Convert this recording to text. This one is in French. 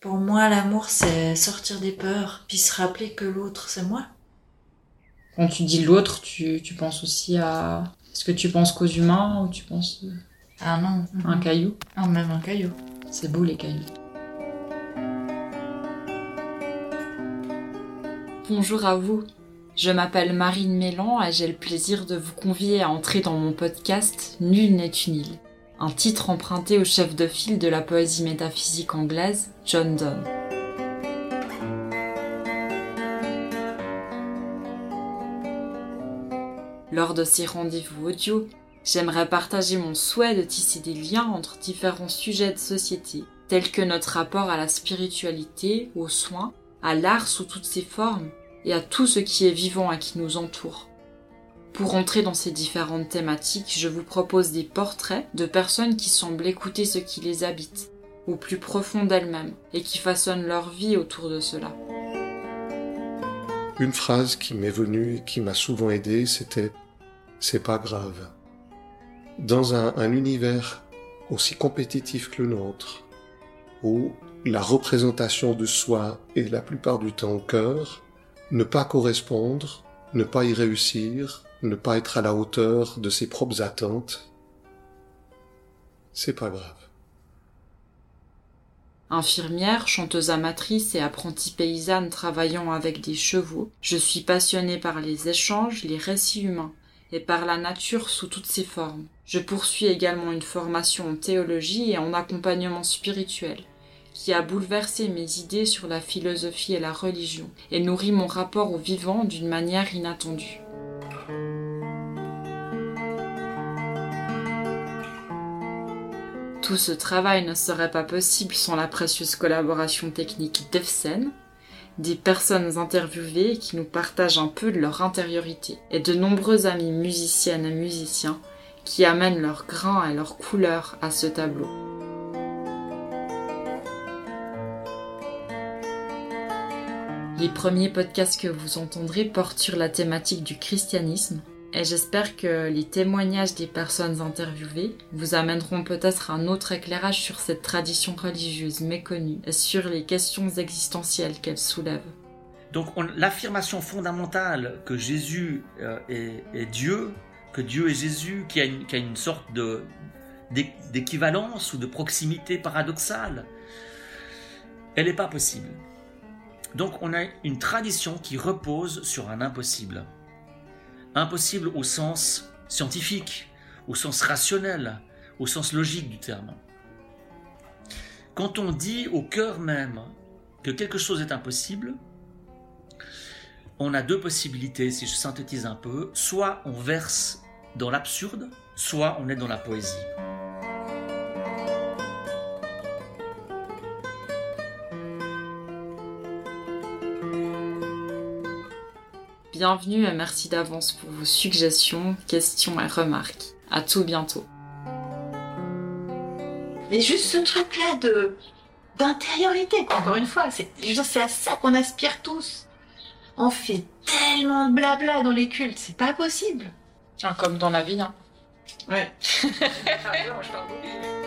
Pour moi, l'amour, c'est sortir des peurs, puis se rappeler que l'autre, c'est moi. Quand tu dis l'autre, tu, tu penses aussi à... Est-ce que tu penses qu'aux humains ou tu penses Ah non. à un caillou? Ah, même un caillou. C'est beau les cailloux. Bonjour à vous. Je m'appelle Marine Mélan et j'ai le plaisir de vous convier à entrer dans mon podcast Nul n'est une île, un titre emprunté au chef de file de la poésie métaphysique anglaise, John Donne. Lors de ces rendez-vous audio, j'aimerais partager mon souhait de tisser des liens entre différents sujets de société, tels que notre rapport à la spiritualité, aux soins, à l'art sous toutes ses formes, et à tout ce qui est vivant et qui nous entoure. Pour entrer dans ces différentes thématiques, je vous propose des portraits de personnes qui semblent écouter ce qui les habite, au plus profond d'elles-mêmes, et qui façonnent leur vie autour de cela. Une phrase qui m'est venue et qui m'a souvent aidé, c'était C'est pas grave. Dans un, un univers aussi compétitif que le nôtre, où la représentation de soi est la plupart du temps au cœur, ne pas correspondre, ne pas y réussir, ne pas être à la hauteur de ses propres attentes, c'est pas grave. Infirmière, chanteuse amatrice et apprentie paysanne travaillant avec des chevaux, je suis passionnée par les échanges, les récits humains et par la nature sous toutes ses formes. Je poursuis également une formation en théologie et en accompagnement spirituel qui a bouleversé mes idées sur la philosophie et la religion et nourri mon rapport au vivant d'une manière inattendue. Tout ce travail ne serait pas possible sans la précieuse collaboration technique d'Efsen, des personnes interviewées qui nous partagent un peu de leur intériorité, et de nombreux amis musiciennes et musiciens qui amènent leur grain et leur couleur à ce tableau. Les premiers podcasts que vous entendrez portent sur la thématique du christianisme et j'espère que les témoignages des personnes interviewées vous amèneront peut-être un autre éclairage sur cette tradition religieuse méconnue et sur les questions existentielles qu'elle soulève. Donc l'affirmation fondamentale que Jésus euh, est, Dieu, que Dieu est Jésus, qui a une, qui a une sorte d'équivalence ou de proximité paradoxale, elle n'est pas possible. Donc on a une tradition qui repose sur un impossible. Impossible au sens scientifique, au sens rationnel, au sens logique du terme. Quand on dit au cœur même que quelque chose est impossible, on a deux possibilités, si je synthétise un peu. Soit on verse dans l'absurde, soit on est dans la poésie. Bienvenue et merci d'avance pour vos suggestions, questions et remarques. À tout bientôt. Mais juste ce truc-là de d'intériorité, encore une fois, c'est à ça qu'on aspire tous. On fait tellement de blabla dans les cultes, c'est pas possible. comme dans la vie, hein. Ouais.